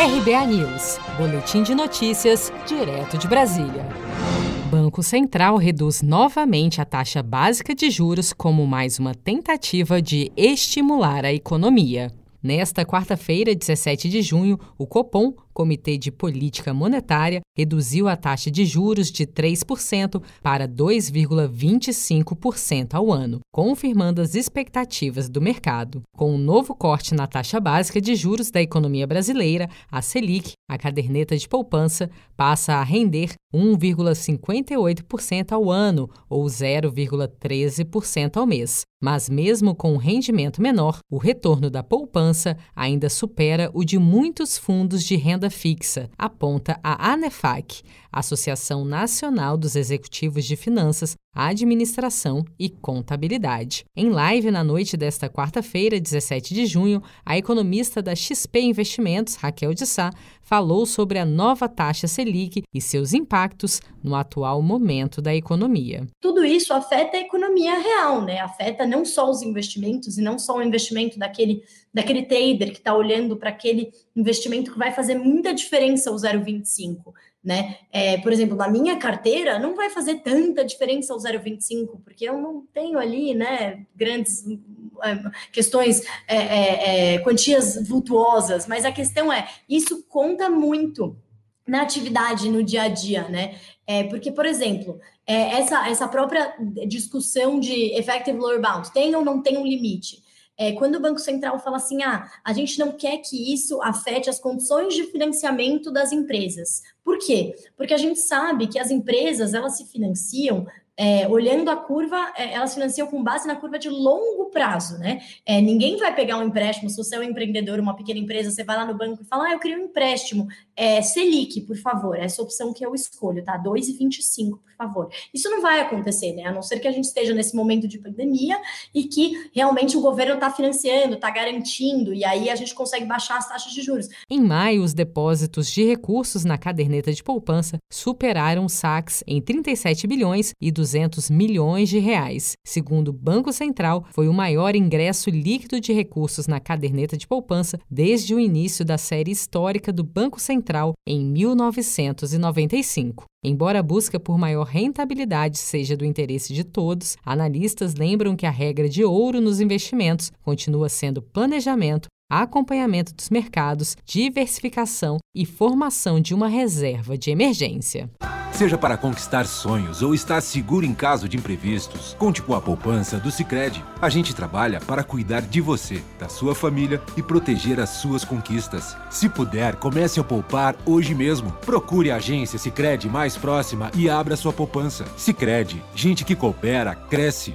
RBA News, Boletim de Notícias, direto de Brasília. Banco Central reduz novamente a taxa básica de juros como mais uma tentativa de estimular a economia. Nesta quarta-feira, 17 de junho, o Copom Comitê de Política Monetária reduziu a taxa de juros de 3% para 2,25% ao ano, confirmando as expectativas do mercado. Com um novo corte na taxa básica de juros da economia brasileira, a Selic, a caderneta de poupança, passa a render 1,58% ao ano ou 0,13% ao mês. Mas, mesmo com um rendimento menor, o retorno da poupança ainda supera o de muitos fundos de renda renda fixa, aponta a ANEFAC, Associação Nacional dos Executivos de Finanças, Administração e Contabilidade. Em live na noite desta quarta-feira, 17 de junho, a economista da XP Investimentos, Raquel de Sá, falou sobre a nova taxa Selic e seus impactos no atual momento da economia. Tudo isso afeta a economia real, né? Afeta não só os investimentos e não só o investimento daquele, daquele trader que está olhando para aquele investimento que vai fazer muita diferença o 0,25 né? É, por exemplo, na minha carteira não vai fazer tanta diferença o 0,25, porque eu não tenho ali, né, grandes é, questões, é, é, é, quantias vultuosas, mas a questão é, isso conta muito na atividade, no dia a dia, né? É, porque, por exemplo, é, essa, essa própria discussão de effective lower bound, tem ou não tem um limite? É, quando o Banco Central fala assim, ah, a gente não quer que isso afete as condições de financiamento das empresas. Por quê? Porque a gente sabe que as empresas elas se financiam é, olhando a curva, é, elas financiam com base na curva de longo prazo, né? É, ninguém vai pegar um empréstimo, se você é um empreendedor, uma pequena empresa, você vai lá no banco e fala, ah, eu queria um empréstimo, é, Selic, por favor, essa opção que eu escolho, tá? 2,25, por favor. Isso não vai acontecer, né? A não ser que a gente esteja nesse momento de pandemia e que realmente o governo está financiando, está garantindo, e aí a gente consegue baixar as taxas de juros. Em maio, os depósitos de recursos na caderneta de poupança superaram saques em 37 bilhões e 200 200 milhões de reais. Segundo o Banco Central, foi o maior ingresso líquido de recursos na caderneta de poupança desde o início da série histórica do Banco Central em 1995. Embora a busca por maior rentabilidade seja do interesse de todos, analistas lembram que a regra de ouro nos investimentos continua sendo planejamento, acompanhamento dos mercados, diversificação e formação de uma reserva de emergência. Seja para conquistar sonhos ou estar seguro em caso de imprevistos, conte com a poupança do Sicredi. A gente trabalha para cuidar de você, da sua família e proteger as suas conquistas. Se puder, comece a poupar hoje mesmo. Procure a agência Sicredi mais próxima e abra sua poupança. Sicredi, gente que coopera cresce.